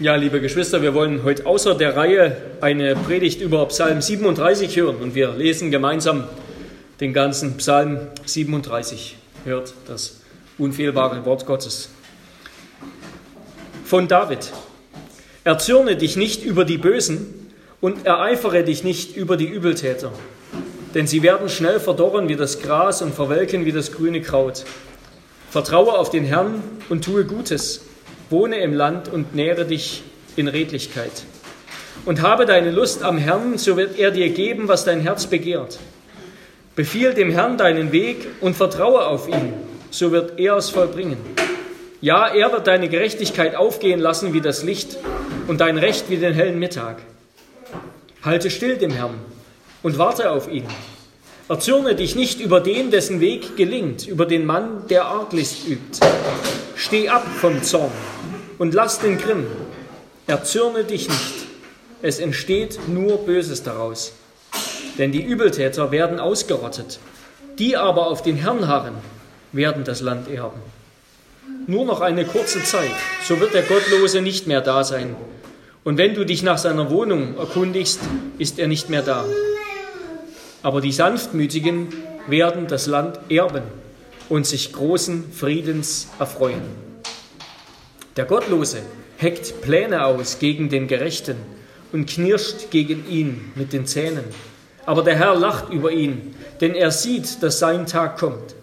Ja, liebe Geschwister, wir wollen heute außer der Reihe eine Predigt über Psalm 37 hören und wir lesen gemeinsam den ganzen Psalm 37. Hört das unfehlbare Wort Gottes. Von David. Erzürne dich nicht über die Bösen und ereifere dich nicht über die Übeltäter, denn sie werden schnell verdorren wie das Gras und verwelken wie das grüne Kraut. Vertraue auf den Herrn und tue Gutes wohne im Land und nähre dich in Redlichkeit. Und habe deine Lust am Herrn, so wird er dir geben, was dein Herz begehrt. Befiehl dem Herrn deinen Weg und vertraue auf ihn, so wird er es vollbringen. Ja, er wird deine Gerechtigkeit aufgehen lassen wie das Licht und dein Recht wie den hellen Mittag. Halte still dem Herrn und warte auf ihn. Erzürne dich nicht über den, dessen Weg gelingt, über den Mann, der Arglist übt. Steh ab vom Zorn und lass den Grimm. Erzürne dich nicht. Es entsteht nur Böses daraus. Denn die Übeltäter werden ausgerottet. Die aber auf den Herrn harren, werden das Land erben. Nur noch eine kurze Zeit, so wird der Gottlose nicht mehr da sein. Und wenn du dich nach seiner Wohnung erkundigst, ist er nicht mehr da. Aber die Sanftmütigen werden das Land erben und sich großen Friedens erfreuen. Der Gottlose heckt Pläne aus gegen den Gerechten und knirscht gegen ihn mit den Zähnen. Aber der Herr lacht über ihn, denn er sieht, dass sein Tag kommt.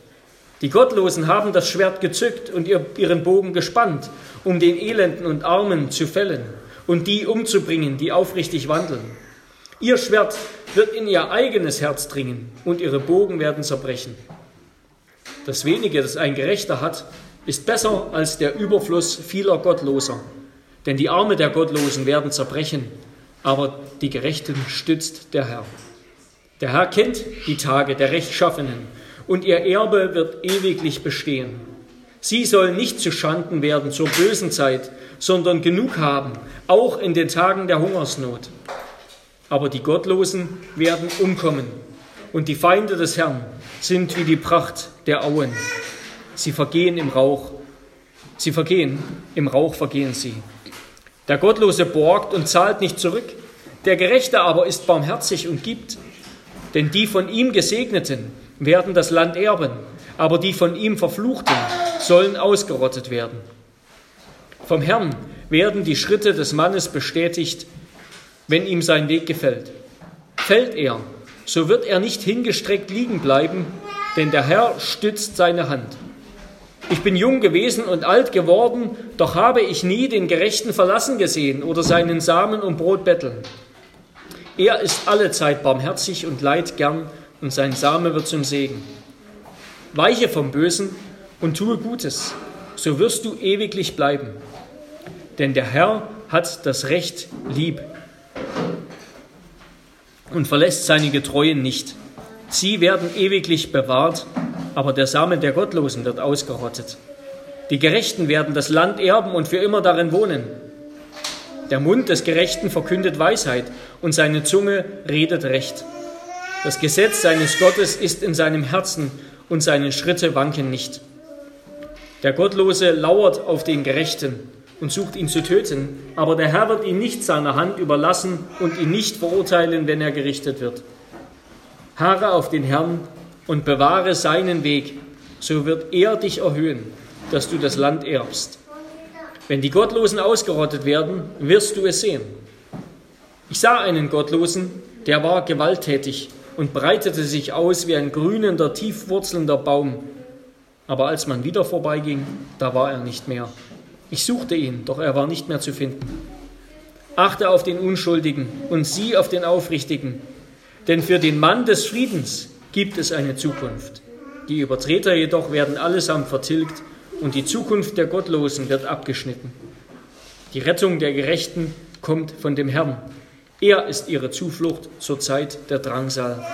Die Gottlosen haben das Schwert gezückt und ihren Bogen gespannt, um den Elenden und Armen zu fällen und die umzubringen, die aufrichtig wandeln. Ihr Schwert wird in ihr eigenes Herz dringen und ihre Bogen werden zerbrechen. Das wenige, das ein Gerechter hat, ist besser als der Überfluss vieler Gottloser. Denn die Arme der Gottlosen werden zerbrechen, aber die Gerechten stützt der Herr. Der Herr kennt die Tage der Rechtschaffenen und ihr Erbe wird ewiglich bestehen. Sie sollen nicht zu Schanden werden zur bösen Zeit, sondern genug haben, auch in den Tagen der Hungersnot. Aber die Gottlosen werden umkommen und die Feinde des Herrn sind wie die Pracht der Auen. Sie vergehen im Rauch. Sie vergehen, im Rauch vergehen sie. Der Gottlose borgt und zahlt nicht zurück. Der Gerechte aber ist barmherzig und gibt. Denn die von ihm Gesegneten werden das Land erben, aber die von ihm Verfluchten sollen ausgerottet werden. Vom Herrn werden die Schritte des Mannes bestätigt, wenn ihm sein Weg gefällt. Fällt er, so wird er nicht hingestreckt liegen bleiben, denn der Herr stützt seine Hand. Ich bin jung gewesen und alt geworden, doch habe ich nie den Gerechten verlassen gesehen oder seinen Samen um Brot betteln. Er ist alle Zeit barmherzig und leid gern, und sein Same wird zum Segen. Weiche vom Bösen und tue Gutes, so wirst du ewiglich bleiben. Denn der Herr hat das Recht lieb und verlässt seine Getreuen nicht. Sie werden ewiglich bewahrt aber der Samen der Gottlosen wird ausgerottet. Die Gerechten werden das Land erben und für immer darin wohnen. Der Mund des Gerechten verkündet Weisheit und seine Zunge redet Recht. Das Gesetz seines Gottes ist in seinem Herzen und seine Schritte wanken nicht. Der Gottlose lauert auf den Gerechten und sucht ihn zu töten, aber der Herr wird ihn nicht seiner Hand überlassen und ihn nicht verurteilen, wenn er gerichtet wird. Harre auf den Herrn und bewahre seinen Weg, so wird er dich erhöhen, dass du das Land erbst. Wenn die Gottlosen ausgerottet werden, wirst du es sehen. Ich sah einen Gottlosen, der war gewalttätig und breitete sich aus wie ein grünender, tiefwurzelnder Baum. Aber als man wieder vorbeiging, da war er nicht mehr. Ich suchte ihn, doch er war nicht mehr zu finden. Achte auf den Unschuldigen und sieh auf den Aufrichtigen, denn für den Mann des Friedens gibt es eine Zukunft. Die Übertreter jedoch werden allesamt vertilgt und die Zukunft der Gottlosen wird abgeschnitten. Die Rettung der Gerechten kommt von dem Herrn. Er ist ihre Zuflucht zur Zeit der Drangsal.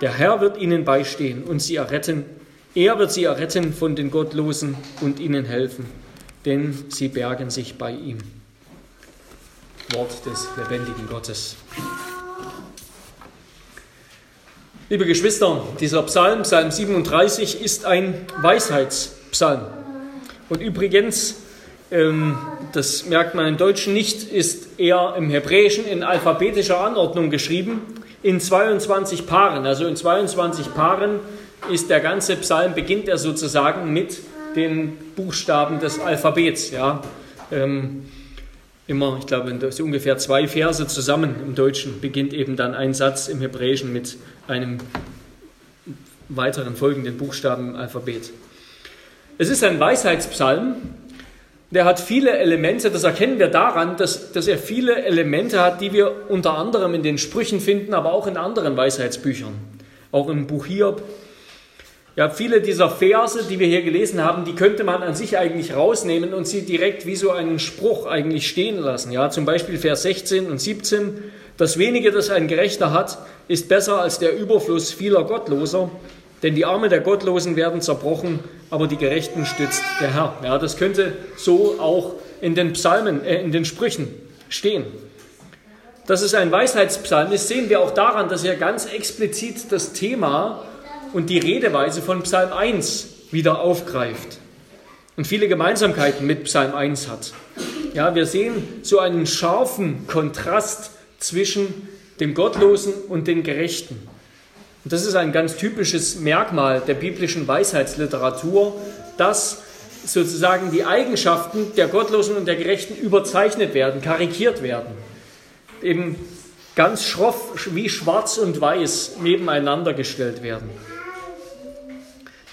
Der Herr wird ihnen beistehen und sie erretten. Er wird sie erretten von den Gottlosen und ihnen helfen, denn sie bergen sich bei ihm. Wort des lebendigen Gottes. Liebe Geschwister, dieser Psalm, Psalm 37, ist ein Weisheitspsalm. Und übrigens, ähm, das merkt man im Deutschen nicht, ist eher im Hebräischen in alphabetischer Anordnung geschrieben, in 22 Paaren. Also in 22 Paaren ist der ganze Psalm, beginnt er sozusagen mit den Buchstaben des Alphabets. Ja. Ähm, immer, ich glaube, ungefähr zwei Verse zusammen im Deutschen beginnt eben dann ein Satz im Hebräischen mit einem weiteren folgenden Buchstaben im Alphabet. Es ist ein Weisheitspsalm, der hat viele Elemente, das erkennen wir daran, dass, dass er viele Elemente hat, die wir unter anderem in den Sprüchen finden, aber auch in anderen Weisheitsbüchern, auch im Buch Hiob. Ja, viele dieser Verse, die wir hier gelesen haben, die könnte man an sich eigentlich rausnehmen und sie direkt wie so einen Spruch eigentlich stehen lassen. Ja, zum Beispiel Vers 16 und 17. Das wenige, das ein Gerechter hat, ist besser als der Überfluss vieler Gottloser. Denn die Arme der Gottlosen werden zerbrochen, aber die Gerechten stützt der Herr. Ja, das könnte so auch in den Psalmen, äh, in den Sprüchen stehen. Dass es ein Weisheitspsalm ist, sehen wir auch daran, dass er ganz explizit das Thema und die Redeweise von Psalm 1 wieder aufgreift und viele Gemeinsamkeiten mit Psalm 1 hat. Ja, wir sehen so einen scharfen Kontrast zwischen dem Gottlosen und den Gerechten. Und das ist ein ganz typisches Merkmal der biblischen Weisheitsliteratur, dass sozusagen die Eigenschaften der Gottlosen und der Gerechten überzeichnet werden, karikiert werden. Eben ganz schroff wie schwarz und weiß nebeneinander gestellt werden.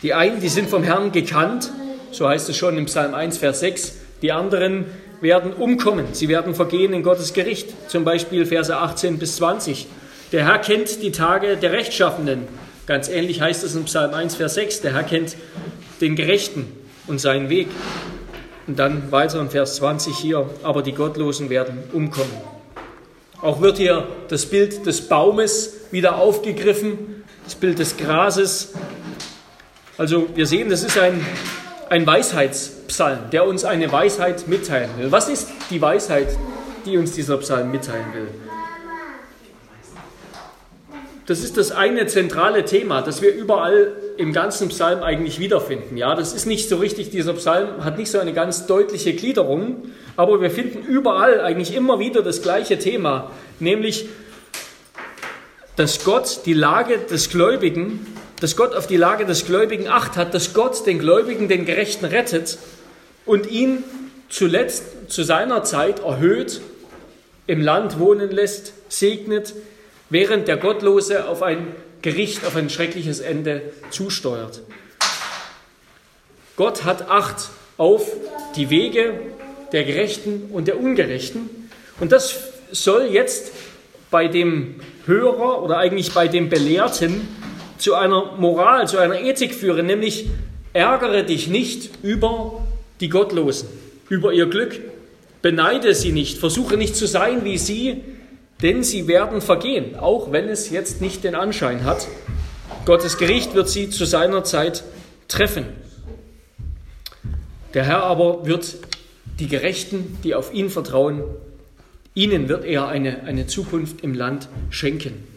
Die einen, die sind vom Herrn gekannt, so heißt es schon im Psalm 1, Vers 6. Die anderen werden umkommen, sie werden vergehen in Gottes Gericht. Zum Beispiel Verse 18 bis 20. Der Herr kennt die Tage der Rechtschaffenden. Ganz ähnlich heißt es in Psalm 1, Vers 6. Der Herr kennt den Gerechten und seinen Weg. Und dann weiter in Vers 20 hier, aber die Gottlosen werden umkommen. Auch wird hier das Bild des Baumes wieder aufgegriffen, das Bild des Grases. Also wir sehen, das ist ein, ein Weisheitspsalm, der uns eine Weisheit mitteilen will. Was ist die Weisheit, die uns dieser Psalm mitteilen will? das ist das eine zentrale Thema, das wir überall im ganzen Psalm eigentlich wiederfinden. Ja, das ist nicht so richtig, dieser Psalm hat nicht so eine ganz deutliche Gliederung, aber wir finden überall eigentlich immer wieder das gleiche Thema, nämlich, dass Gott die Lage des Gläubigen, dass Gott auf die Lage des Gläubigen acht hat, dass Gott den Gläubigen, den Gerechten rettet und ihn zuletzt zu seiner Zeit erhöht, im Land wohnen lässt, segnet, während der Gottlose auf ein Gericht, auf ein schreckliches Ende zusteuert. Gott hat Acht auf die Wege der Gerechten und der Ungerechten. Und das soll jetzt bei dem Hörer oder eigentlich bei dem Belehrten zu einer Moral, zu einer Ethik führen, nämlich ärgere dich nicht über die Gottlosen, über ihr Glück, beneide sie nicht, versuche nicht zu sein wie sie, denn sie werden vergehen, auch wenn es jetzt nicht den Anschein hat. Gottes Gericht wird sie zu seiner Zeit treffen. Der Herr aber wird die Gerechten, die auf ihn vertrauen, ihnen wird er eine, eine Zukunft im Land schenken.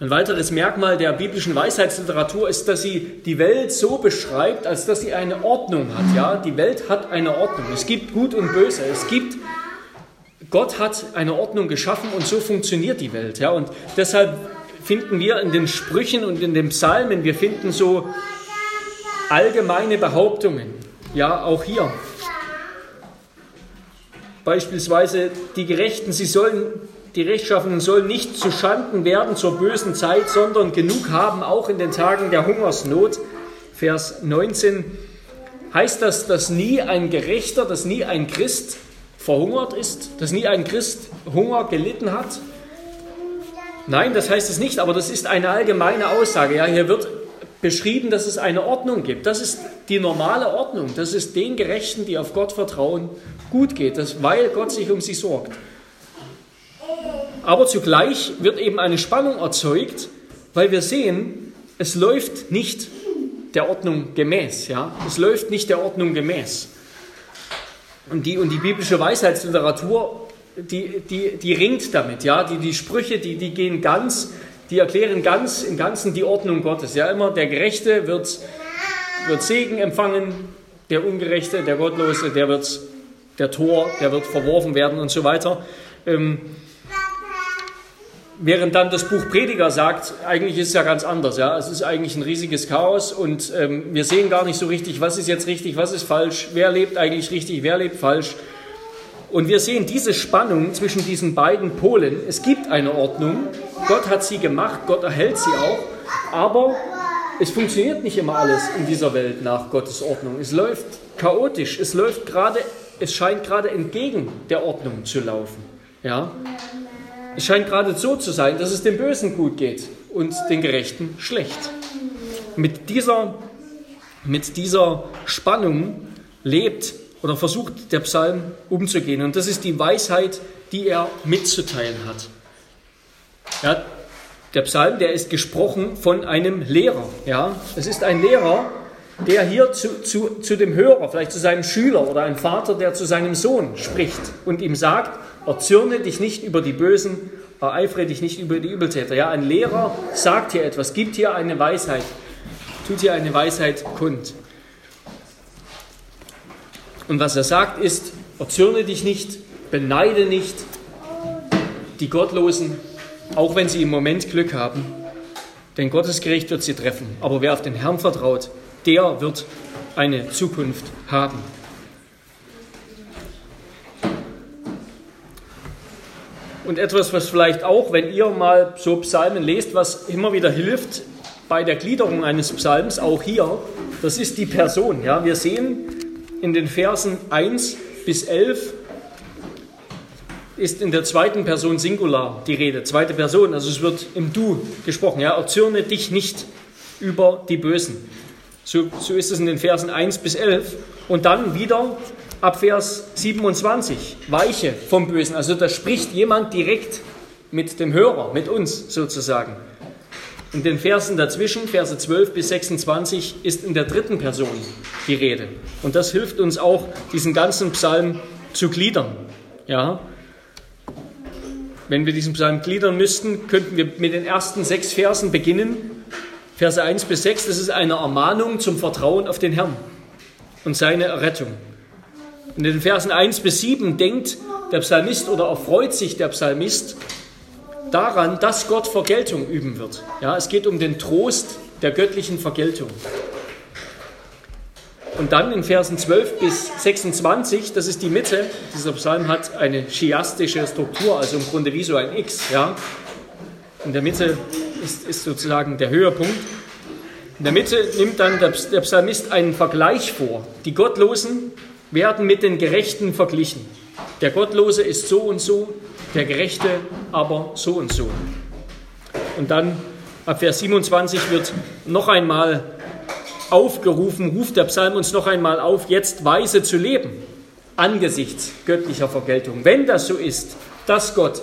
Ein weiteres Merkmal der biblischen Weisheitsliteratur ist, dass sie die Welt so beschreibt, als dass sie eine Ordnung hat. Ja, die Welt hat eine Ordnung. Es gibt Gut und Böse. Es gibt Gott hat eine Ordnung geschaffen und so funktioniert die Welt. Ja? Und deshalb finden wir in den Sprüchen und in den Psalmen, wir finden so allgemeine Behauptungen. Ja, auch hier. Beispielsweise die Gerechten, sie sollen, die Rechtschaffenen sollen nicht zu Schanden werden zur bösen Zeit, sondern genug haben, auch in den Tagen der Hungersnot. Vers 19 heißt das, dass nie ein Gerechter, dass nie ein Christ verhungert ist, dass nie ein Christ Hunger gelitten hat? Nein, das heißt es nicht, aber das ist eine allgemeine Aussage. Ja, hier wird beschrieben, dass es eine Ordnung gibt. Das ist die normale Ordnung, dass es den Gerechten, die auf Gott vertrauen, gut geht, dass, weil Gott sich um sie sorgt. Aber zugleich wird eben eine Spannung erzeugt, weil wir sehen, es läuft nicht der Ordnung gemäß. Ja? Es läuft nicht der Ordnung gemäß. Und die, und die biblische Weisheitsliteratur, die, die, die ringt damit. Ja? Die, die Sprüche, die, die gehen ganz, die erklären ganz im Ganzen die Ordnung Gottes. Ja, immer der Gerechte wird, wird Segen empfangen, der Ungerechte, der Gottlose, der wird der Tor, der wird verworfen werden und so weiter. Ähm, während dann das Buch Prediger sagt, eigentlich ist es ja ganz anders. Ja? Es ist eigentlich ein riesiges Chaos und ähm, wir sehen gar nicht so richtig, was ist jetzt richtig, was ist falsch, wer lebt eigentlich richtig, wer lebt falsch. Und wir sehen diese Spannung zwischen diesen beiden Polen. Es gibt eine Ordnung, Gott hat sie gemacht, Gott erhält sie auch, aber es funktioniert nicht immer alles in dieser Welt nach Gottes Ordnung. Es läuft chaotisch, es läuft gerade, es scheint gerade entgegen der Ordnung zu laufen. Ja? Es scheint gerade so zu sein, dass es dem Bösen gut geht und den Gerechten schlecht. Mit dieser, mit dieser Spannung lebt oder versucht der Psalm umzugehen. Und das ist die Weisheit, die er mitzuteilen hat. Ja, der Psalm, der ist gesprochen von einem Lehrer. Ja, es ist ein Lehrer, der hier zu, zu, zu dem Hörer, vielleicht zu seinem Schüler oder ein Vater, der zu seinem Sohn spricht und ihm sagt, erzürne dich nicht über die Bösen, ereifere dich nicht über die Übeltäter. Ja, ein Lehrer sagt hier etwas, gibt hier eine Weisheit, tut hier eine Weisheit kund. Und was er sagt ist, erzürne dich nicht, beneide nicht die Gottlosen, auch wenn sie im Moment Glück haben, denn Gottes Gericht wird sie treffen. Aber wer auf den Herrn vertraut, der wird eine Zukunft haben. Und etwas, was vielleicht auch, wenn ihr mal so Psalmen lest, was immer wieder hilft bei der Gliederung eines Psalms, auch hier, das ist die Person. Ja, wir sehen in den Versen 1 bis 11 ist in der zweiten Person Singular die Rede, zweite Person, also es wird im Du gesprochen. Ja, erzürne dich nicht über die Bösen. So, so ist es in den Versen 1 bis 11. Und dann wieder ab Vers 27, Weiche vom Bösen. Also da spricht jemand direkt mit dem Hörer, mit uns sozusagen. In den Versen dazwischen, Verse 12 bis 26, ist in der dritten Person die Rede. Und das hilft uns auch, diesen ganzen Psalm zu gliedern. Ja? Wenn wir diesen Psalm gliedern müssten, könnten wir mit den ersten sechs Versen beginnen. Verse 1 bis 6, das ist eine Ermahnung zum Vertrauen auf den Herrn und seine Errettung. In den Versen 1 bis 7 denkt der Psalmist oder erfreut sich der Psalmist daran, dass Gott Vergeltung üben wird. Ja, es geht um den Trost der göttlichen Vergeltung. Und dann in Versen 12 bis 26, das ist die Mitte, dieser Psalm hat eine chiastische Struktur, also im Grunde wie so ein X. Ja. In der Mitte ist, ist sozusagen der Höhepunkt. In der Mitte nimmt dann der, der Psalmist einen Vergleich vor. Die Gottlosen werden mit den Gerechten verglichen. Der Gottlose ist so und so, der Gerechte aber so und so. Und dann ab Vers 27 wird noch einmal aufgerufen, ruft der Psalm uns noch einmal auf, jetzt weise zu leben angesichts göttlicher Vergeltung. Wenn das so ist, dass Gott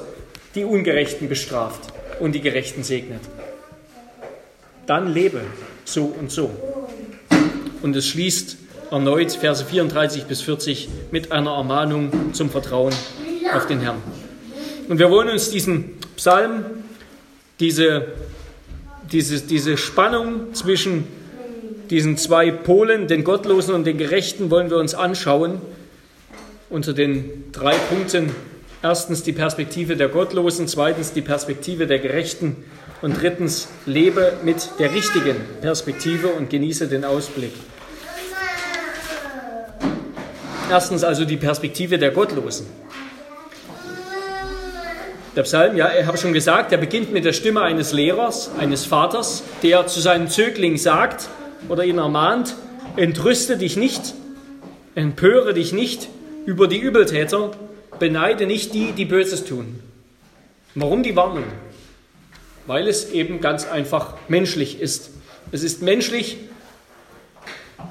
die Ungerechten bestraft und die Gerechten segnet, dann lebe so und so. Und es schließt erneut Verse 34 bis 40 mit einer Ermahnung zum Vertrauen auf den Herrn. Und wir wollen uns diesen Psalm, diese, diese, diese Spannung zwischen diesen zwei Polen, den Gottlosen und den Gerechten, wollen wir uns anschauen unter den drei Punkten. Erstens die Perspektive der Gottlosen, zweitens die Perspektive der Gerechten und drittens lebe mit der richtigen Perspektive und genieße den Ausblick. Erstens also die Perspektive der Gottlosen. Der Psalm, ja, ich habe schon gesagt, der beginnt mit der Stimme eines Lehrers, eines Vaters, der zu seinem Zögling sagt oder ihn ermahnt, entrüste dich nicht, empöre dich nicht über die Übeltäter, beneide nicht die, die Böses tun. Warum die Warnung? Weil es eben ganz einfach menschlich ist. Es ist menschlich,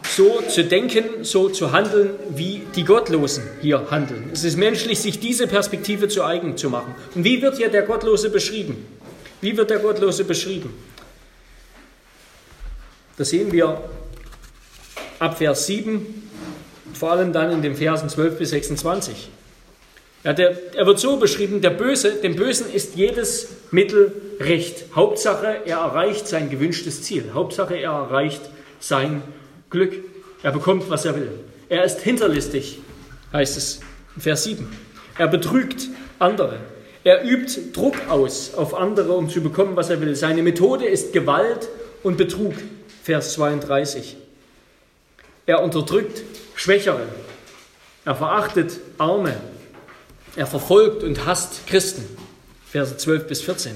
so zu denken, so zu handeln, wie die Gottlosen hier handeln. Es ist menschlich, sich diese Perspektive zu eigen zu machen. Und wie wird hier der Gottlose beschrieben? Wie wird der Gottlose beschrieben? Das sehen wir ab Vers 7, vor allem dann in den Versen 12 bis 26. Ja, der, er wird so beschrieben, der Böse, dem Bösen ist jedes Mittel recht. Hauptsache, er erreicht sein gewünschtes Ziel. Hauptsache, er erreicht sein Glück. Er bekommt, was er will. Er ist hinterlistig, heißt es Vers 7. Er betrügt andere. Er übt Druck aus auf andere, um zu bekommen, was er will. Seine Methode ist Gewalt und Betrug. Vers 32. Er unterdrückt Schwächere. Er verachtet Arme. Er verfolgt und hasst Christen. Verse 12 bis 14.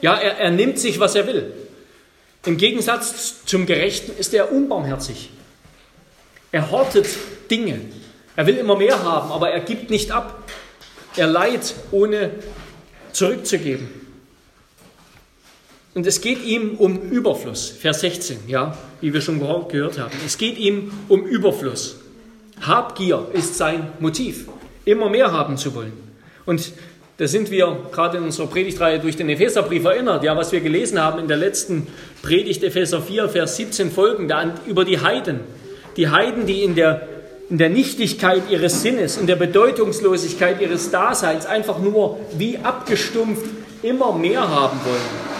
Ja, er, er nimmt sich, was er will. Im Gegensatz zum Gerechten ist er unbarmherzig. Er hortet Dinge. Er will immer mehr haben, aber er gibt nicht ab. Er leiht, ohne zurückzugeben. Und es geht ihm um Überfluss, Vers 16, ja, wie wir schon gehört haben. Es geht ihm um Überfluss. Habgier ist sein Motiv, immer mehr haben zu wollen. Und da sind wir gerade in unserer Predigtreihe durch den Epheserbrief erinnert, ja, was wir gelesen haben in der letzten Predigt, Epheser 4, Vers 17 folgende, über die Heiden. Die Heiden, die in der in der Nichtigkeit ihres Sinnes, in der Bedeutungslosigkeit ihres Daseins einfach nur wie abgestumpft immer mehr haben wollen.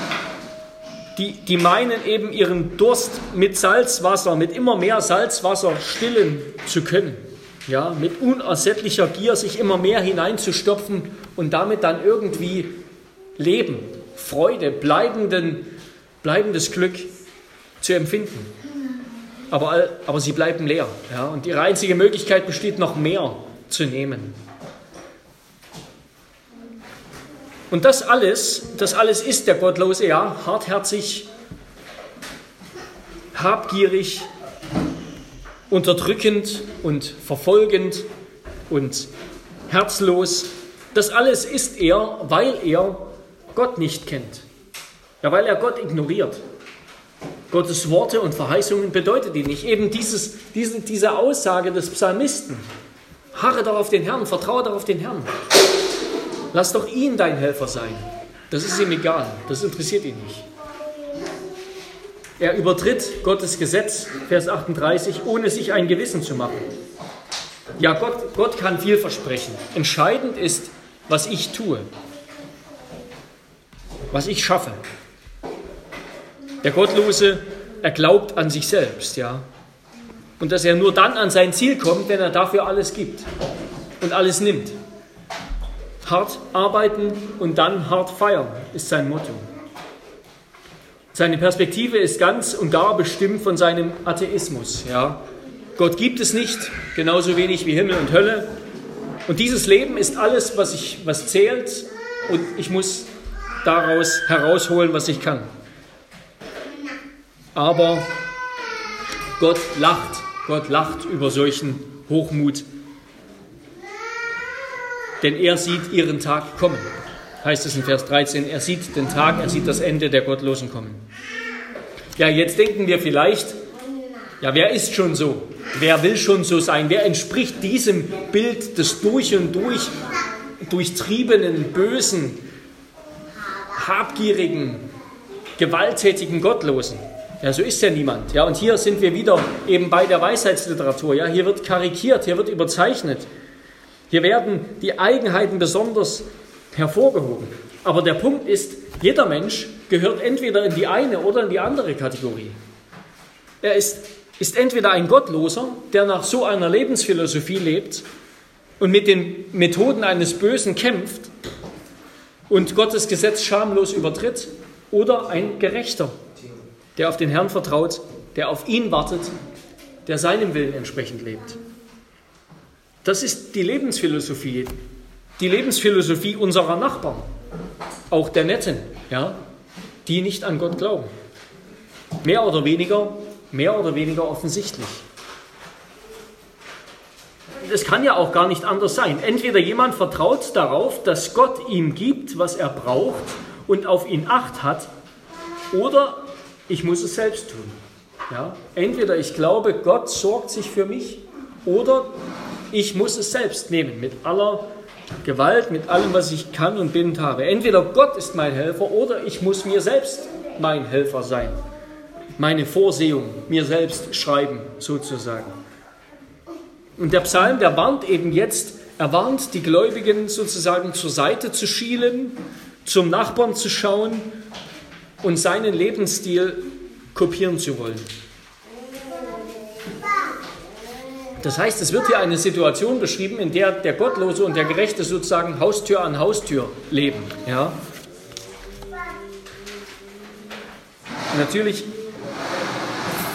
Die, die meinen eben ihren Durst mit Salzwasser, mit immer mehr Salzwasser stillen zu können. Ja, mit unersättlicher Gier sich immer mehr hineinzustopfen und damit dann irgendwie Leben, Freude, bleibenden, bleibendes Glück zu empfinden aber, aber sie bleiben leer. Ja? Und ihre einzige Möglichkeit besteht, noch mehr zu nehmen. Und das alles, das alles ist der Gottlose, ja, hartherzig, habgierig, unterdrückend und verfolgend und herzlos. Das alles ist er, weil er Gott nicht kennt. Ja, weil er Gott ignoriert. Gottes Worte und Verheißungen bedeutet die nicht. Eben dieses, diese, diese Aussage des Psalmisten. Harre doch auf den Herrn, vertraue doch auf den Herrn. Lass doch ihn dein Helfer sein. Das ist ihm egal, das interessiert ihn nicht. Er übertritt Gottes Gesetz, Vers 38, ohne sich ein Gewissen zu machen. Ja, Gott, Gott kann viel versprechen. Entscheidend ist, was ich tue, was ich schaffe. Der Gottlose, er glaubt an sich selbst, ja. Und dass er nur dann an sein Ziel kommt, wenn er dafür alles gibt und alles nimmt. Hart arbeiten und dann hart feiern ist sein Motto. Seine Perspektive ist ganz und gar bestimmt von seinem Atheismus. Ja. Gott gibt es nicht, genauso wenig wie Himmel und Hölle. Und dieses Leben ist alles, was, ich, was zählt und ich muss daraus herausholen, was ich kann. Aber Gott lacht, Gott lacht über solchen Hochmut, denn er sieht ihren Tag kommen. Heißt es in Vers 13, er sieht den Tag, er sieht das Ende der Gottlosen kommen. Ja, jetzt denken wir vielleicht, ja, wer ist schon so? Wer will schon so sein? Wer entspricht diesem Bild des durch und durch durchtriebenen, bösen, habgierigen, gewalttätigen Gottlosen? Ja, so ist ja niemand. Ja, und hier sind wir wieder eben bei der Weisheitsliteratur. Ja, hier wird karikiert, hier wird überzeichnet. Hier werden die Eigenheiten besonders hervorgehoben. Aber der Punkt ist, jeder Mensch gehört entweder in die eine oder in die andere Kategorie. Er ist, ist entweder ein Gottloser, der nach so einer Lebensphilosophie lebt und mit den Methoden eines Bösen kämpft und Gottes Gesetz schamlos übertritt, oder ein Gerechter, der auf den Herrn vertraut, der auf ihn wartet, der seinem Willen entsprechend lebt. Das ist die Lebensphilosophie, die Lebensphilosophie unserer Nachbarn, auch der Netten, ja, die nicht an Gott glauben. Mehr oder weniger, mehr oder weniger offensichtlich. Es kann ja auch gar nicht anders sein. Entweder jemand vertraut darauf, dass Gott ihm gibt, was er braucht und auf ihn acht hat, oder ich muss es selbst tun. Ja? Entweder ich glaube, Gott sorgt sich für mich oder ich muss es selbst nehmen mit aller Gewalt, mit allem, was ich kann und bin habe. Entweder Gott ist mein Helfer oder ich muss mir selbst mein Helfer sein. Meine Vorsehung mir selbst schreiben, sozusagen. Und der Psalm, der warnt eben jetzt, er warnt die Gläubigen sozusagen zur Seite zu schielen, zum Nachbarn zu schauen und seinen Lebensstil kopieren zu wollen. Das heißt, es wird hier eine Situation beschrieben, in der der Gottlose und der Gerechte sozusagen Haustür an Haustür leben. Ja? Natürlich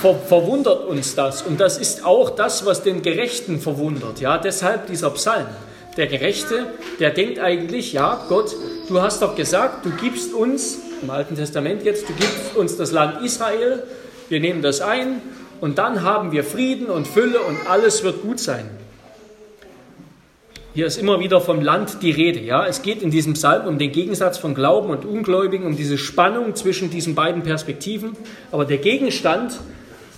ver verwundert uns das und das ist auch das, was den Gerechten verwundert. Ja? Deshalb dieser Psalm. Der Gerechte, der denkt eigentlich, ja, Gott, du hast doch gesagt, du gibst uns, im Alten Testament jetzt, du gibst uns das Land Israel, wir nehmen das ein und dann haben wir Frieden und Fülle und alles wird gut sein. Hier ist immer wieder vom Land die Rede. Ja? Es geht in diesem Psalm um den Gegensatz von Glauben und Ungläubigen, um diese Spannung zwischen diesen beiden Perspektiven. Aber der Gegenstand,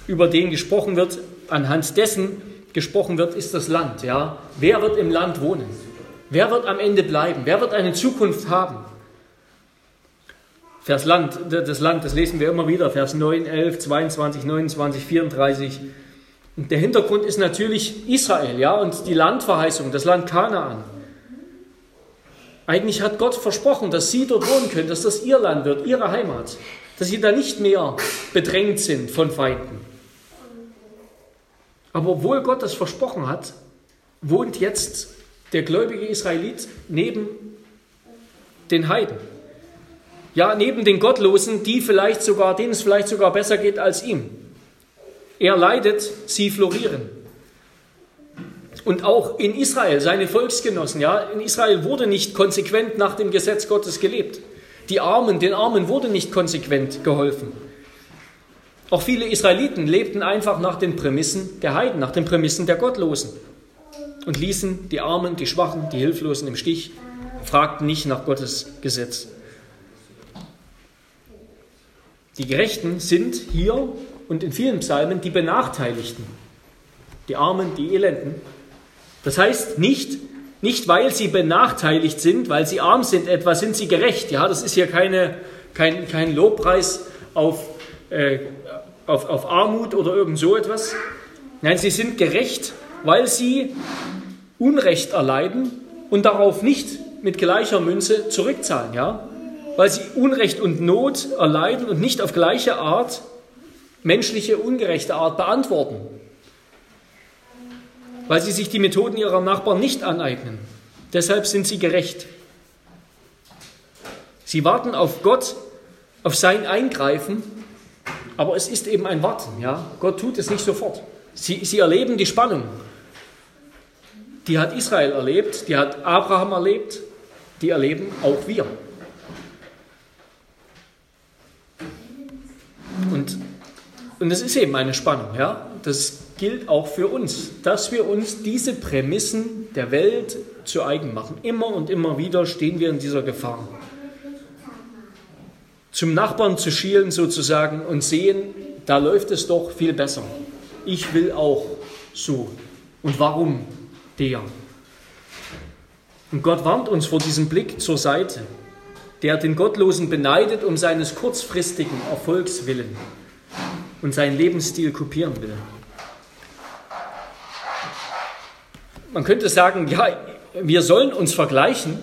über den gesprochen wird, anhand dessen gesprochen wird, ist das Land. Ja? Wer wird im Land wohnen? Wer wird am Ende bleiben? Wer wird eine Zukunft haben? Vers Land, das Land, das lesen wir immer wieder, Vers 9, 11, 22, 29, 34. Und der Hintergrund ist natürlich Israel, ja, und die Landverheißung, das Land Kanaan. Eigentlich hat Gott versprochen, dass sie dort wohnen können, dass das ihr Land wird, ihre Heimat, dass sie da nicht mehr bedrängt sind von Feinden. Aber obwohl Gott das versprochen hat, wohnt jetzt der gläubige Israelit neben den Heiden. Ja, neben den Gottlosen, die vielleicht sogar, denen es vielleicht sogar besser geht als ihm. Er leidet, sie florieren. Und auch in Israel, seine Volksgenossen, ja, in Israel wurde nicht konsequent nach dem Gesetz Gottes gelebt. Die Armen, den Armen wurde nicht konsequent geholfen. Auch viele Israeliten lebten einfach nach den Prämissen der Heiden, nach den Prämissen der Gottlosen und ließen die Armen, die Schwachen, die Hilflosen im Stich, fragten nicht nach Gottes Gesetz. Die Gerechten sind hier und in vielen Psalmen die Benachteiligten, die Armen, die Elenden. Das heißt nicht, nicht weil sie benachteiligt sind, weil sie arm sind, etwa sind sie gerecht. Ja, das ist hier keine, kein, kein Lobpreis auf, äh, auf, auf Armut oder irgend so etwas. Nein, sie sind gerecht, weil sie Unrecht erleiden und darauf nicht mit gleicher Münze zurückzahlen. Ja? Weil sie Unrecht und Not erleiden und nicht auf gleiche Art, menschliche, ungerechte Art beantworten, weil sie sich die Methoden ihrer Nachbarn nicht aneignen. Deshalb sind sie gerecht. Sie warten auf Gott, auf sein Eingreifen, aber es ist eben ein Warten. Ja? Gott tut es nicht sofort. Sie, sie erleben die Spannung. Die hat Israel erlebt, die hat Abraham erlebt, die erleben auch wir. Und, und es ist eben eine Spannung, ja. Das gilt auch für uns, dass wir uns diese Prämissen der Welt zu eigen machen. Immer und immer wieder stehen wir in dieser Gefahr. Zum Nachbarn zu schielen sozusagen und sehen, da läuft es doch viel besser. Ich will auch so. Und warum der? Und Gott warnt uns vor diesem Blick zur Seite der den Gottlosen beneidet um seines kurzfristigen Erfolgs willen und seinen Lebensstil kopieren will. Man könnte sagen, ja, wir sollen uns vergleichen.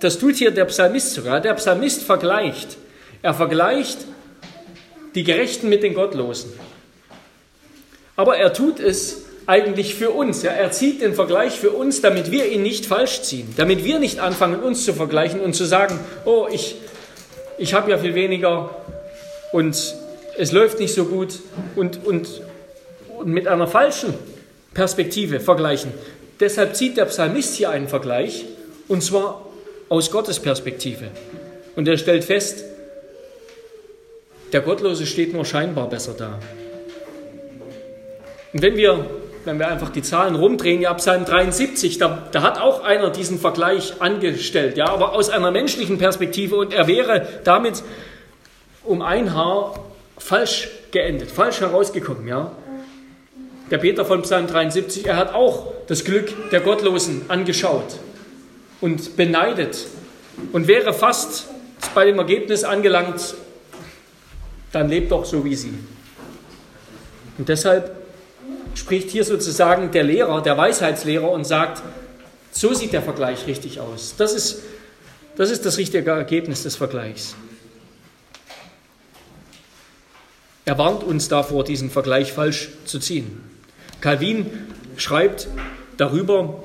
Das tut hier der Psalmist sogar. Der Psalmist vergleicht. Er vergleicht die Gerechten mit den Gottlosen. Aber er tut es eigentlich für uns. Ja, er zieht den Vergleich für uns, damit wir ihn nicht falsch ziehen, damit wir nicht anfangen, uns zu vergleichen und zu sagen, oh, ich, ich habe ja viel weniger und es läuft nicht so gut und, und, und mit einer falschen Perspektive vergleichen. Deshalb zieht der Psalmist hier einen Vergleich und zwar aus Gottes Perspektive. Und er stellt fest, der Gottlose steht nur scheinbar besser da. Und wenn wir wenn wir einfach die Zahlen rumdrehen, ja, Psalm 73, da, da hat auch einer diesen Vergleich angestellt, ja, aber aus einer menschlichen Perspektive und er wäre damit um ein Haar falsch geendet, falsch herausgekommen, ja. Der Peter von Psalm 73, er hat auch das Glück der Gottlosen angeschaut und beneidet und wäre fast bei dem Ergebnis angelangt, dann lebt doch so wie sie. Und deshalb spricht hier sozusagen der Lehrer, der Weisheitslehrer und sagt, so sieht der Vergleich richtig aus. Das ist das, ist das richtige Ergebnis des Vergleichs. Er warnt uns davor, diesen Vergleich falsch zu ziehen. Calvin schreibt darüber,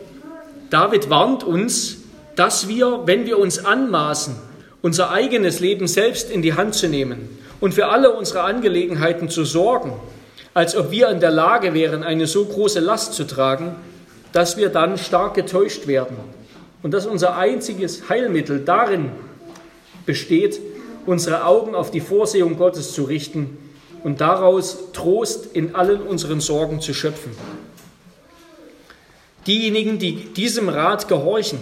David warnt uns, dass wir, wenn wir uns anmaßen, unser eigenes Leben selbst in die Hand zu nehmen und für alle unsere Angelegenheiten zu sorgen, als ob wir in der Lage wären, eine so große Last zu tragen, dass wir dann stark getäuscht werden und dass unser einziges Heilmittel darin besteht, unsere Augen auf die Vorsehung Gottes zu richten und daraus Trost in allen unseren Sorgen zu schöpfen. Diejenigen, die diesem Rat gehorchen,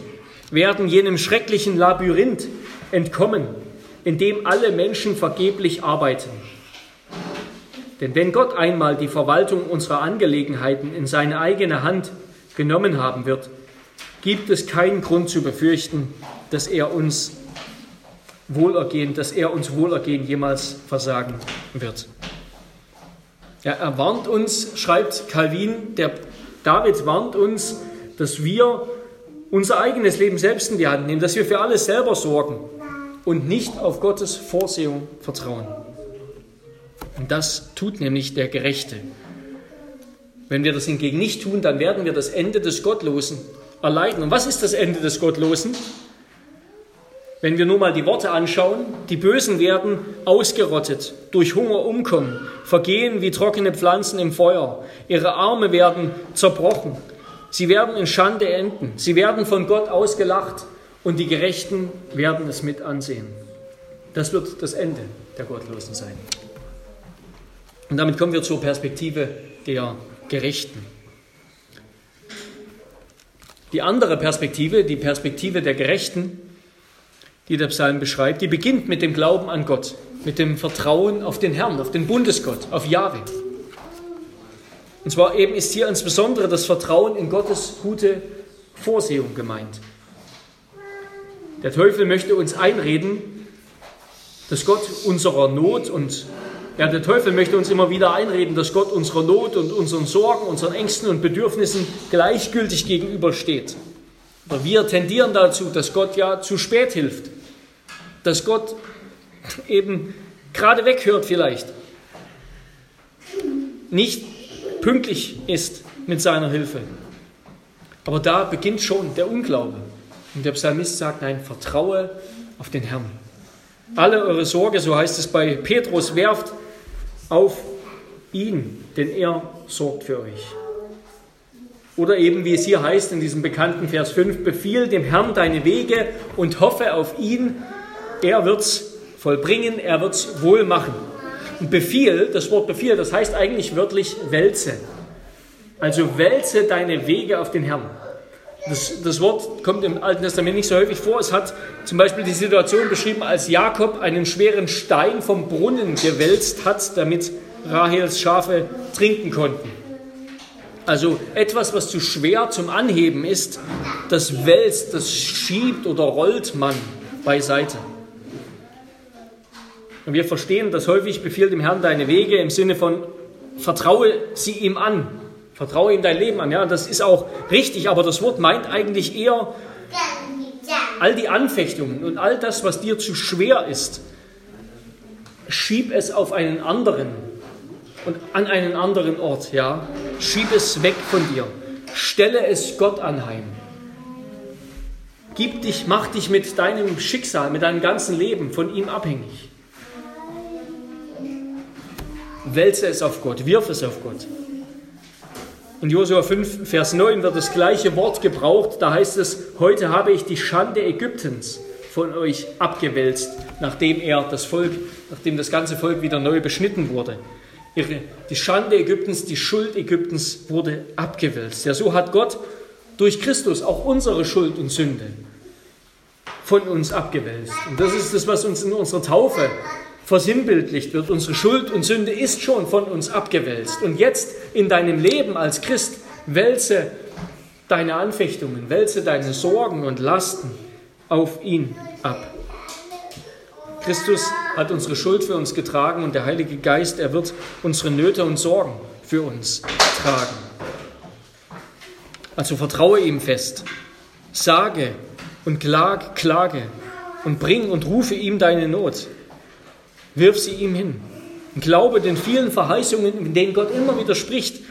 werden jenem schrecklichen Labyrinth entkommen, in dem alle Menschen vergeblich arbeiten. Denn wenn Gott einmal die Verwaltung unserer Angelegenheiten in seine eigene Hand genommen haben wird, gibt es keinen Grund zu befürchten, dass er uns Wohlergehen, dass er uns Wohlergehen jemals versagen wird. Ja, er warnt uns, schreibt Calvin, der David warnt uns, dass wir unser eigenes Leben selbst in die Hand nehmen, dass wir für alles selber sorgen und nicht auf Gottes Vorsehung vertrauen. Und das tut nämlich der Gerechte. Wenn wir das hingegen nicht tun, dann werden wir das Ende des Gottlosen erleiden. Und was ist das Ende des Gottlosen? Wenn wir nur mal die Worte anschauen, die Bösen werden ausgerottet, durch Hunger umkommen, vergehen wie trockene Pflanzen im Feuer, ihre Arme werden zerbrochen, sie werden in Schande enden, sie werden von Gott ausgelacht und die Gerechten werden es mit ansehen. Das wird das Ende der Gottlosen sein. Und damit kommen wir zur Perspektive der Gerechten. Die andere Perspektive, die Perspektive der Gerechten, die der Psalm beschreibt, die beginnt mit dem Glauben an Gott, mit dem Vertrauen auf den Herrn, auf den Bundesgott, auf Jahwe. Und zwar eben ist hier insbesondere das Vertrauen in Gottes gute Vorsehung gemeint. Der Teufel möchte uns einreden, dass Gott unserer Not und ja, der Teufel möchte uns immer wieder einreden, dass Gott unserer Not und unseren Sorgen, unseren Ängsten und Bedürfnissen gleichgültig gegenübersteht. Aber wir tendieren dazu, dass Gott ja zu spät hilft, dass Gott eben gerade weghört vielleicht, nicht pünktlich ist mit seiner Hilfe. Aber da beginnt schon der Unglaube. Und der Psalmist sagt, nein, vertraue auf den Herrn. Alle eure Sorge, so heißt es bei Petrus, werft auf ihn, denn er sorgt für euch. Oder eben, wie es hier heißt in diesem bekannten Vers 5, befiehl dem Herrn deine Wege und hoffe auf ihn, er wird es vollbringen, er wird es wohl machen. Und Befehl, das Wort Befehl, das heißt eigentlich wörtlich wälze. Also wälze deine Wege auf den Herrn. Das, das, Wort kommt im Alten Testament nicht so häufig vor. Es hat zum Beispiel die Situation beschrieben, als Jakob einen schweren Stein vom Brunnen gewälzt hat, damit Rahels Schafe trinken konnten. Also etwas, was zu schwer zum Anheben ist, das wälzt, das schiebt oder rollt man beiseite. Und wir verstehen, dass häufig befiehlt dem Herrn deine Wege im Sinne von vertraue sie ihm an, vertraue ihm dein Leben an. Ja, das ist auch richtig, aber das Wort meint eigentlich eher all die Anfechtungen und all das, was dir zu schwer ist, schieb es auf einen anderen und an einen anderen Ort. Ja, schieb es weg von dir, stelle es Gott anheim. Gib dich, mach dich mit deinem Schicksal, mit deinem ganzen Leben von ihm abhängig. Wälze es auf Gott, wirf es auf Gott. In Josua 5, Vers 9 wird das gleiche Wort gebraucht. Da heißt es, heute habe ich die Schande Ägyptens von euch abgewälzt, nachdem er das Volk, nachdem das ganze Volk wieder neu beschnitten wurde. Die Schande Ägyptens, die Schuld Ägyptens wurde abgewälzt. Ja, so hat Gott durch Christus auch unsere Schuld und Sünde von uns abgewälzt. Und das ist das, was uns in unserer Taufe versinnbildlicht wird. Unsere Schuld und Sünde ist schon von uns abgewälzt. Und jetzt in deinem Leben als Christ wälze deine Anfechtungen, wälze deine Sorgen und Lasten auf ihn ab. Christus hat unsere Schuld für uns getragen und der Heilige Geist, er wird unsere Nöte und Sorgen für uns tragen. Also vertraue ihm fest. Sage und klag, klage und bring und rufe ihm deine Not. Wirf sie ihm hin. Glaube den vielen Verheißungen, in denen Gott immer wieder spricht.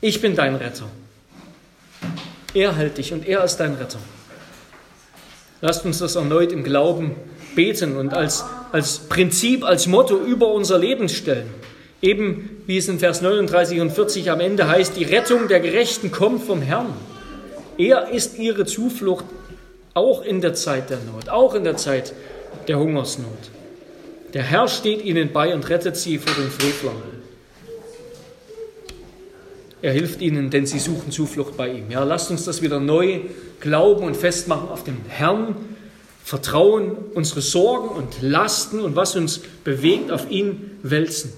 Ich bin dein Retter. Er hält dich und er ist dein Retter. Lasst uns das erneut im Glauben beten und als, als Prinzip, als Motto über unser Leben stellen. Eben wie es in Vers 39 und 40 am Ende heißt, die Rettung der Gerechten kommt vom Herrn. Er ist ihre Zuflucht auch in der Zeit der Not, auch in der Zeit der Hungersnot. Der Herr steht ihnen bei und rettet sie vor den Frevlern. Er hilft ihnen, denn sie suchen Zuflucht bei ihm. Ja, lasst uns das wieder neu glauben und festmachen auf den Herrn, vertrauen, unsere Sorgen und Lasten und was uns bewegt, auf ihn wälzen.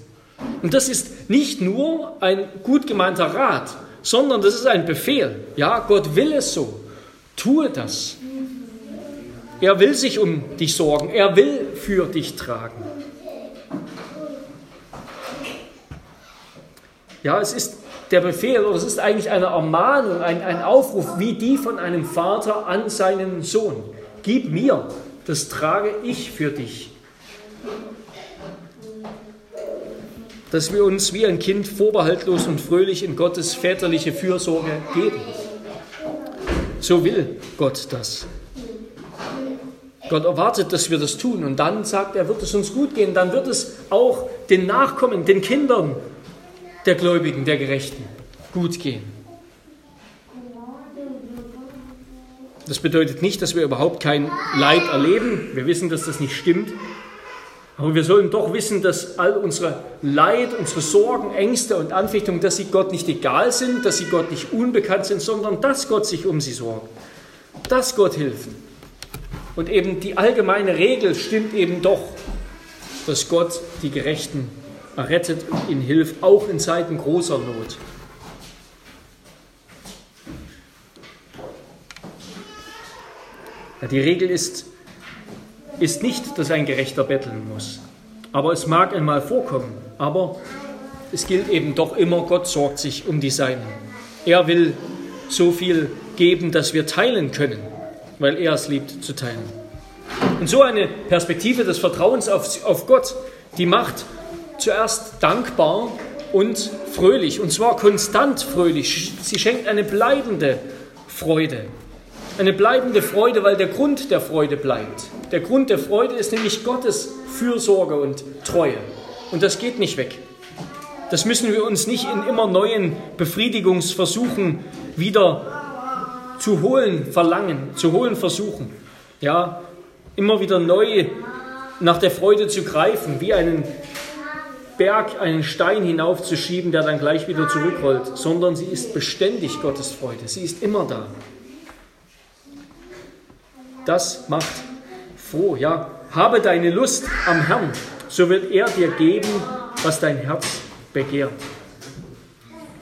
Und das ist nicht nur ein gut gemeinter Rat, sondern das ist ein Befehl. Ja, Gott will es so. Tue das. Er will sich um dich sorgen. Er will für dich tragen. Ja, es ist der Befehl oder es ist eigentlich eine Ermahnung, ein, ein Aufruf wie die von einem Vater an seinen Sohn. Gib mir, das trage ich für dich. Dass wir uns wie ein Kind vorbehaltlos und fröhlich in Gottes väterliche Fürsorge geben. So will Gott das. Gott erwartet, dass wir das tun und dann sagt er, wird es uns gut gehen, dann wird es auch den Nachkommen, den Kindern der Gläubigen, der Gerechten gut gehen. Das bedeutet nicht, dass wir überhaupt kein Leid erleben. Wir wissen, dass das nicht stimmt. Aber wir sollen doch wissen, dass all unsere Leid, unsere Sorgen, Ängste und Anfechtungen, dass sie Gott nicht egal sind, dass sie Gott nicht unbekannt sind, sondern dass Gott sich um sie sorgt, dass Gott hilft. Und eben die allgemeine Regel stimmt eben doch, dass Gott die Gerechten errettet und ihnen hilft, auch in Zeiten großer Not. Ja, die Regel ist, ist nicht, dass ein Gerechter betteln muss. Aber es mag einmal vorkommen. Aber es gilt eben doch immer, Gott sorgt sich um die Seinen. Er will so viel geben, dass wir teilen können, weil er es liebt zu teilen. Und so eine Perspektive des Vertrauens auf, auf Gott, die macht zuerst dankbar und fröhlich, und zwar konstant fröhlich. Sie schenkt eine bleibende Freude. Eine bleibende Freude, weil der Grund der Freude bleibt. Der Grund der Freude ist nämlich Gottes Fürsorge und Treue. Und das geht nicht weg. Das müssen wir uns nicht in immer neuen Befriedigungsversuchen wieder zu holen verlangen, zu holen versuchen. Ja, immer wieder neu nach der Freude zu greifen, wie einen Berg einen Stein hinaufzuschieben, der dann gleich wieder zurückrollt, sondern sie ist beständig Gottes Freude. Sie ist immer da. Das macht froh, ja. Habe deine Lust am Herrn, so wird er dir geben, was dein Herz begehrt.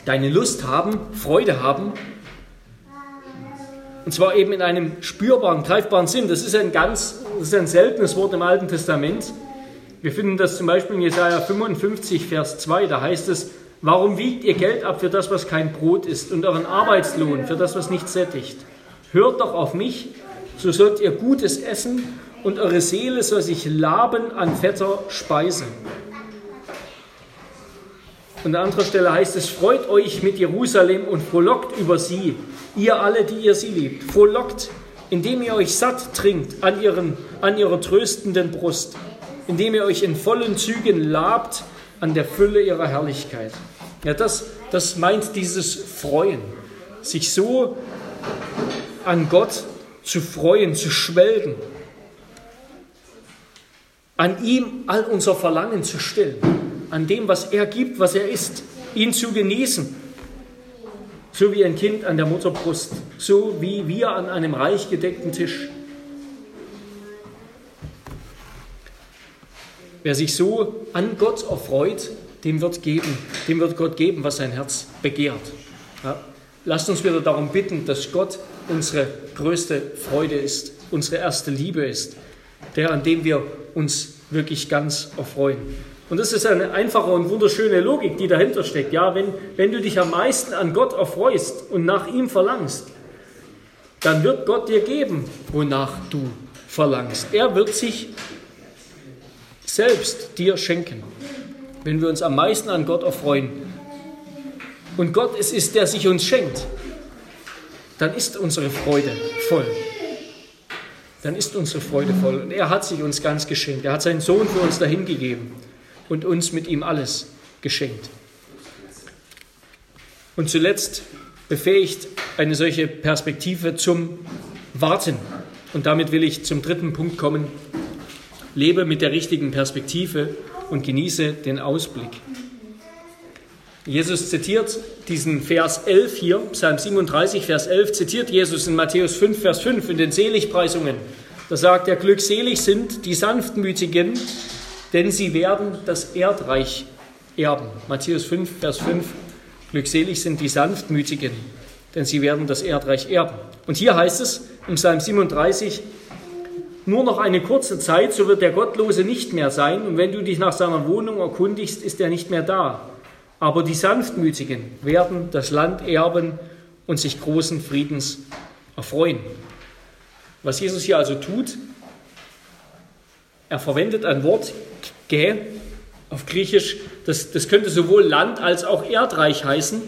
Deine Lust haben, Freude haben, und zwar eben in einem spürbaren, greifbaren Sinn. Das ist ein ganz, das ist ein seltenes Wort im Alten Testament. Wir finden das zum Beispiel in Jesaja 55, Vers 2. Da heißt es, Warum wiegt ihr Geld ab für das, was kein Brot ist, und euren Arbeitslohn für das, was nicht sättigt? Hört doch auf mich, so sollt ihr Gutes essen und eure Seele soll sich laben an fetter Speise. Und an anderer Stelle heißt es, freut euch mit Jerusalem und frohlockt über sie, ihr alle, die ihr sie liebt. Frohlockt, indem ihr euch satt trinkt an, ihren, an ihrer tröstenden Brust, indem ihr euch in vollen Zügen labt an der Fülle ihrer Herrlichkeit. Ja, das, das meint dieses Freuen, sich so an Gott zu freuen, zu schwelgen, an ihm all unser Verlangen zu stillen, an dem, was er gibt, was er ist, ihn zu genießen, so wie ein Kind an der Mutterbrust, so wie wir an einem reich gedeckten Tisch. Wer sich so an Gott erfreut, dem wird, geben, dem wird Gott geben, was sein Herz begehrt. Ja, lasst uns wieder darum bitten, dass Gott unsere größte Freude ist, unsere erste Liebe ist, der, an dem wir uns wirklich ganz erfreuen. Und das ist eine einfache und wunderschöne Logik, die dahinter steckt. Ja, wenn, wenn du dich am meisten an Gott erfreust und nach ihm verlangst, dann wird Gott dir geben, wonach du verlangst. Er wird sich selbst dir schenken, wenn wir uns am meisten an Gott erfreuen. und Gott es ist, der sich uns schenkt, dann ist unsere Freude voll. Dann ist unsere Freude voll. Und er hat sich uns ganz geschenkt. Er hat seinen Sohn für uns dahingegeben und uns mit ihm alles geschenkt. Und zuletzt befähigt eine solche Perspektive zum Warten. Und damit will ich zum dritten Punkt kommen. Lebe mit der richtigen Perspektive und genieße den Ausblick. Jesus zitiert diesen Vers 11 hier, Psalm 37, Vers 11, zitiert Jesus in Matthäus 5, Vers 5 in den Seligpreisungen. Da sagt er, glückselig sind die Sanftmütigen, denn sie werden das Erdreich erben. Matthäus 5, Vers 5, glückselig sind die Sanftmütigen, denn sie werden das Erdreich erben. Und hier heißt es im Psalm 37, nur noch eine kurze Zeit, so wird der Gottlose nicht mehr sein, und wenn du dich nach seiner Wohnung erkundigst, ist er nicht mehr da. Aber die Sanftmütigen werden das Land erben und sich großen Friedens erfreuen. Was Jesus hier also tut, er verwendet ein Wort, gä, auf Griechisch, das, das könnte sowohl Land als auch Erdreich heißen,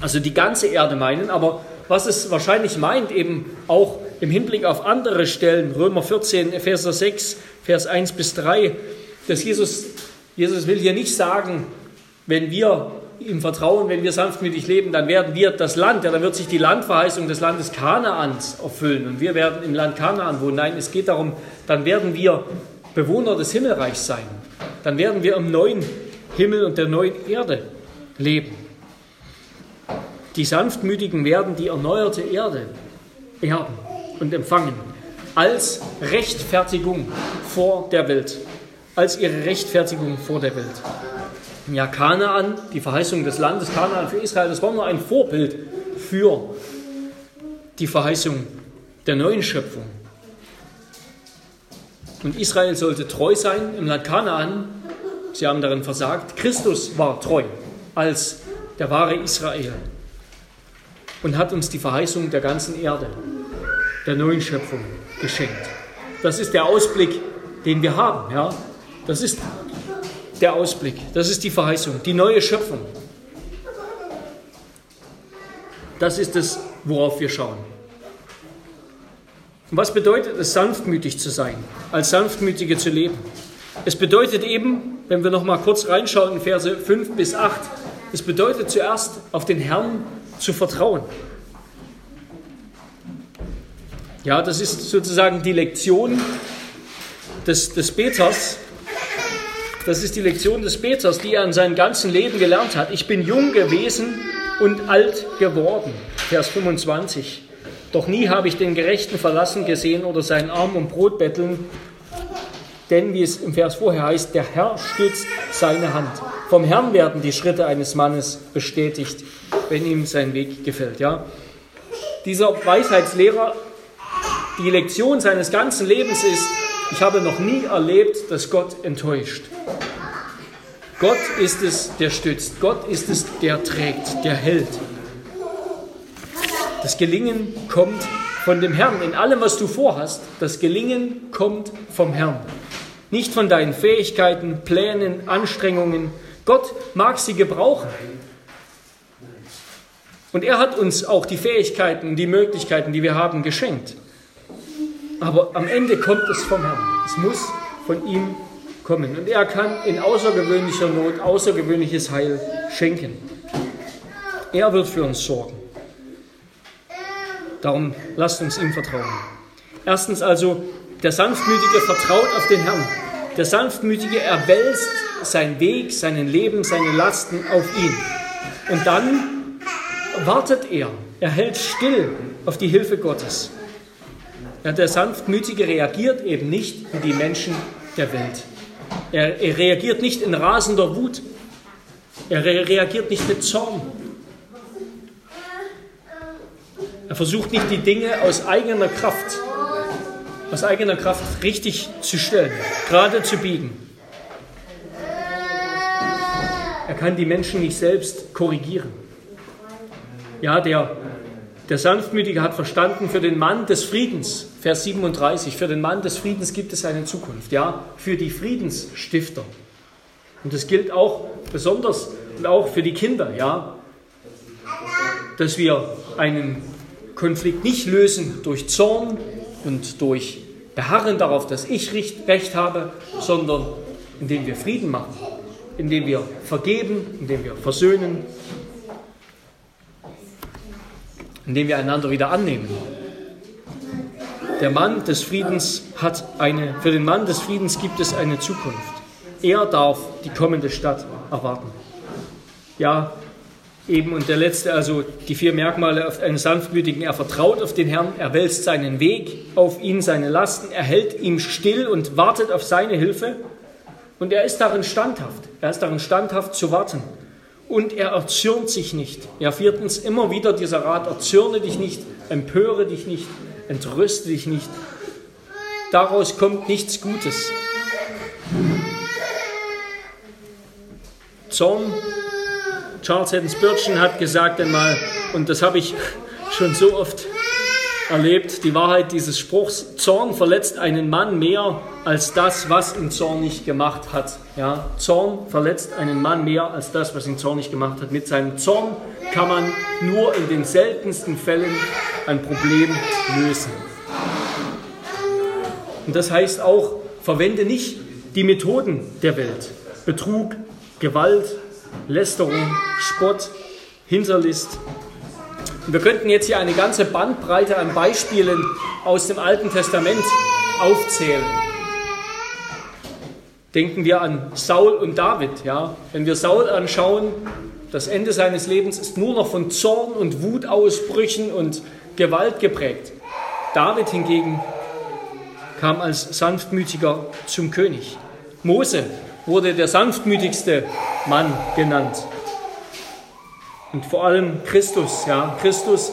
also die ganze Erde meinen, aber was es wahrscheinlich meint, eben auch im Hinblick auf andere Stellen, Römer 14, Epheser 6, Vers 1 bis 3, dass Jesus, Jesus will hier nicht sagen, wenn wir ihm vertrauen, wenn wir sanftmütig leben, dann werden wir das Land, ja, dann wird sich die Landverheißung des Landes Kanaans erfüllen und wir werden im Land Kanaan wohnen. Nein, es geht darum, dann werden wir Bewohner des Himmelreichs sein. Dann werden wir im neuen Himmel und der neuen Erde leben. Die Sanftmütigen werden die erneuerte Erde erben und empfangen als Rechtfertigung vor der Welt, als ihre Rechtfertigung vor der Welt. Ja, Kanaan, die Verheißung des Landes Kanaan für Israel, das war nur ein Vorbild für die Verheißung der neuen Schöpfung. Und Israel sollte treu sein im Land Kanaan. Sie haben darin versagt. Christus war treu als der wahre Israel und hat uns die Verheißung der ganzen Erde, der neuen Schöpfung geschenkt. Das ist der Ausblick, den wir haben. Ja? Das ist der Ausblick, das ist die Verheißung, die neue Schöpfung. Das ist es, worauf wir schauen. Was bedeutet es, sanftmütig zu sein, als Sanftmütige zu leben? Es bedeutet eben, wenn wir noch mal kurz reinschauen in Verse 5 bis 8, es bedeutet zuerst auf den Herrn zu vertrauen. Ja, das ist sozusagen die Lektion des, des Beters, das ist die Lektion des Peters, die er in seinem ganzen Leben gelernt hat. Ich bin jung gewesen und alt geworden. Vers 25. Doch nie habe ich den Gerechten verlassen gesehen oder seinen Arm um Brot betteln. Denn, wie es im Vers vorher heißt, der Herr stützt seine Hand. Vom Herrn werden die Schritte eines Mannes bestätigt, wenn ihm sein Weg gefällt. Ja? Dieser Weisheitslehrer, die Lektion seines ganzen Lebens ist, ich habe noch nie erlebt, dass Gott enttäuscht. Gott ist es, der stützt. Gott ist es, der trägt, der hält. Das Gelingen kommt von dem Herrn. In allem, was du vorhast, das Gelingen kommt vom Herrn. Nicht von deinen Fähigkeiten, Plänen, Anstrengungen. Gott mag sie gebrauchen. Und er hat uns auch die Fähigkeiten, die Möglichkeiten, die wir haben, geschenkt. Aber am Ende kommt es vom Herrn. Es muss von ihm kommen. Und er kann in außergewöhnlicher Not außergewöhnliches Heil schenken. Er wird für uns sorgen. Darum lasst uns ihm vertrauen. Erstens also, der Sanftmütige vertraut auf den Herrn. Der Sanftmütige erwälzt sein Weg, seinen Leben, seine Lasten auf ihn. Und dann wartet er. Er hält still auf die Hilfe Gottes. Ja, der Sanftmütige reagiert eben nicht wie die Menschen der Welt. Er, er reagiert nicht in rasender Wut. Er re reagiert nicht mit Zorn. Er versucht nicht die Dinge aus eigener Kraft, aus eigener Kraft richtig zu stellen, gerade zu biegen. Er kann die Menschen nicht selbst korrigieren. Ja, der der Sanftmütige hat verstanden, für den Mann des Friedens, Vers 37, für den Mann des Friedens gibt es eine Zukunft, ja, für die Friedensstifter. Und das gilt auch besonders und auch für die Kinder, ja. dass wir einen Konflikt nicht lösen durch Zorn und durch Beharren darauf, dass ich Recht habe, sondern indem wir Frieden machen, indem wir vergeben, indem wir versöhnen, indem wir einander wieder annehmen. Der Mann des Friedens hat eine, für den Mann des Friedens gibt es eine Zukunft. Er darf die kommende Stadt erwarten. Ja, eben und der letzte, also die vier Merkmale auf einen sanftmütigen, er vertraut auf den Herrn, er wälzt seinen Weg auf ihn, seine Lasten, er hält ihm still und wartet auf seine Hilfe und er ist darin standhaft, er ist darin standhaft zu warten und er erzürnt sich nicht. Ja, viertens immer wieder dieser Rat, erzürne dich nicht, empöre dich nicht, entrüste dich nicht. Daraus kommt nichts Gutes. Zorn, Charles Haddon Spurgeon hat gesagt einmal, und das habe ich schon so oft erlebt, die Wahrheit dieses Spruchs, Zorn verletzt einen Mann mehr als das, was ihn zornig gemacht hat. Ja, Zorn verletzt einen Mann mehr als das, was ihn zornig gemacht hat. Mit seinem Zorn kann man nur in den seltensten Fällen ein Problem lösen. Und das heißt auch, verwende nicht die Methoden der Welt. Betrug, Gewalt, Lästerung, Spott, Hinterlist. Wir könnten jetzt hier eine ganze Bandbreite an Beispielen aus dem Alten Testament aufzählen. Denken wir an Saul und David. Ja? Wenn wir Saul anschauen, das Ende seines Lebens ist nur noch von Zorn und Wutausbrüchen und Gewalt geprägt. David hingegen kam als sanftmütiger zum König. Mose wurde der sanftmütigste Mann genannt. Und vor allem Christus, ja, Christus,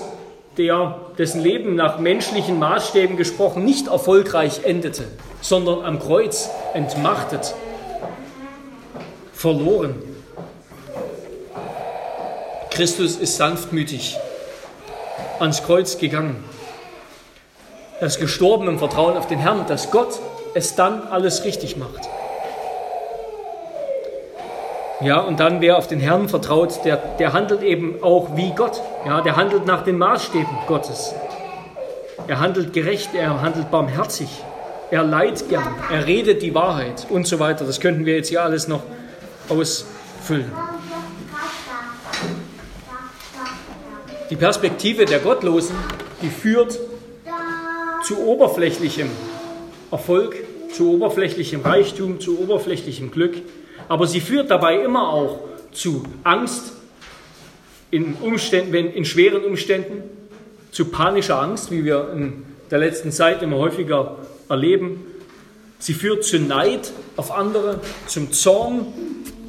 der, dessen Leben nach menschlichen Maßstäben gesprochen nicht erfolgreich endete, sondern am Kreuz entmachtet, verloren. Christus ist sanftmütig ans Kreuz gegangen. Er ist gestorben im Vertrauen auf den Herrn, dass Gott es dann alles richtig macht. Ja, und dann, wer auf den Herrn vertraut, der, der handelt eben auch wie Gott. Ja, der handelt nach den Maßstäben Gottes. Er handelt gerecht, er handelt barmherzig, er leiht gern, er redet die Wahrheit und so weiter. Das könnten wir jetzt hier alles noch ausfüllen. Die Perspektive der Gottlosen, die führt zu oberflächlichem Erfolg, zu oberflächlichem Reichtum, zu oberflächlichem Glück aber sie führt dabei immer auch zu Angst in, Umständen, wenn, in schweren Umständen, zu panischer Angst, wie wir in der letzten Zeit immer häufiger erleben. Sie führt zu Neid auf andere, zum Zorn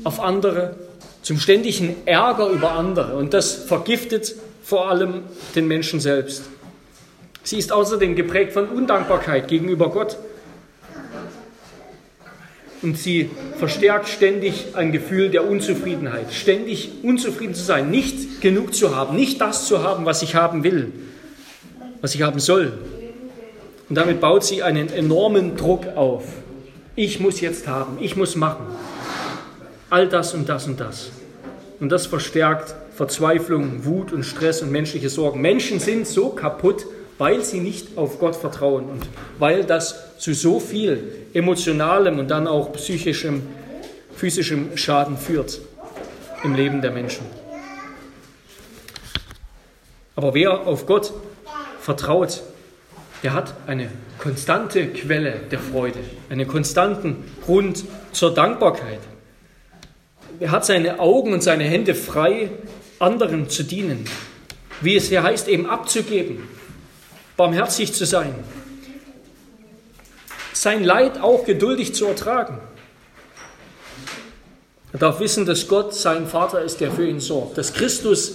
auf andere, zum ständigen Ärger über andere. Und das vergiftet vor allem den Menschen selbst. Sie ist außerdem geprägt von Undankbarkeit gegenüber Gott und sie verstärkt ständig ein Gefühl der Unzufriedenheit, ständig unzufrieden zu sein, nicht genug zu haben, nicht das zu haben, was ich haben will, was ich haben soll. Und damit baut sie einen enormen Druck auf. Ich muss jetzt haben, ich muss machen. All das und das und das. Und das verstärkt Verzweiflung, Wut und Stress und menschliche Sorgen. Menschen sind so kaputt, weil sie nicht auf Gott vertrauen und weil das zu so viel emotionalem und dann auch psychischem, physischem Schaden führt im Leben der Menschen. Aber wer auf Gott vertraut, der hat eine konstante Quelle der Freude, einen konstanten Grund zur Dankbarkeit. Er hat seine Augen und seine Hände frei, anderen zu dienen, wie es hier heißt, eben abzugeben, barmherzig zu sein, sein Leid auch geduldig zu ertragen. Er darf wissen, dass Gott sein Vater ist, der für ihn sorgt, dass Christus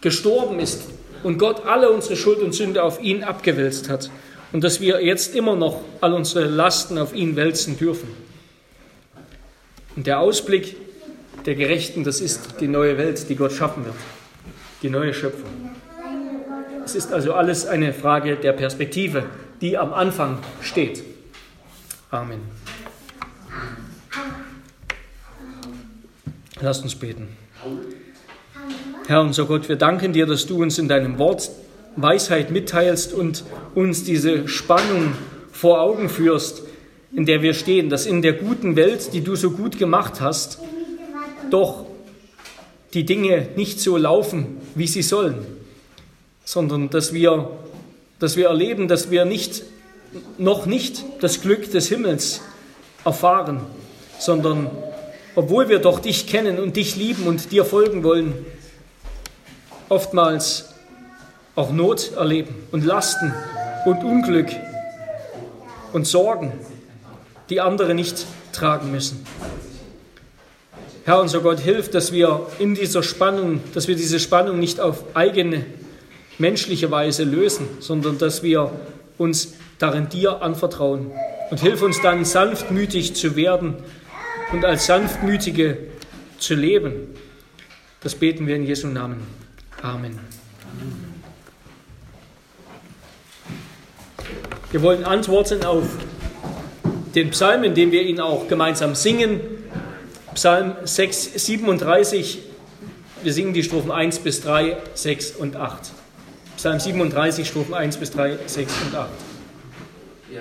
gestorben ist und Gott alle unsere Schuld und Sünde auf ihn abgewälzt hat und dass wir jetzt immer noch all unsere Lasten auf ihn wälzen dürfen. Und der Ausblick der Gerechten, das ist die neue Welt, die Gott schaffen wird, die neue Schöpfung. Es ist also alles eine Frage der Perspektive, die am Anfang steht. Amen. Lasst uns beten. Herr unser Gott, wir danken dir, dass du uns in deinem Wort Weisheit mitteilst und uns diese Spannung vor Augen führst, in der wir stehen, dass in der guten Welt, die du so gut gemacht hast, doch die Dinge nicht so laufen, wie sie sollen, sondern dass wir, dass wir erleben, dass wir nicht, noch nicht das Glück des Himmels erfahren, sondern obwohl wir doch dich kennen und dich lieben und dir folgen wollen, oftmals auch Not erleben und Lasten und Unglück und Sorgen, die andere nicht tragen müssen. Herr unser Gott, hilf, dass wir in dieser Spannung, dass wir diese Spannung nicht auf eigene menschliche Weise lösen, sondern dass wir uns darin dir anvertrauen. Und hilf uns dann sanftmütig zu werden und als Sanftmütige zu leben. Das beten wir in Jesu Namen. Amen. Wir wollen antworten auf den Psalm, in dem wir ihn auch gemeinsam singen. Psalm 6, 37. Wir singen die Strophen 1 bis 3, 6 und 8. Psalm 37, Strophen 1 bis 3, 6 und 8. Ja.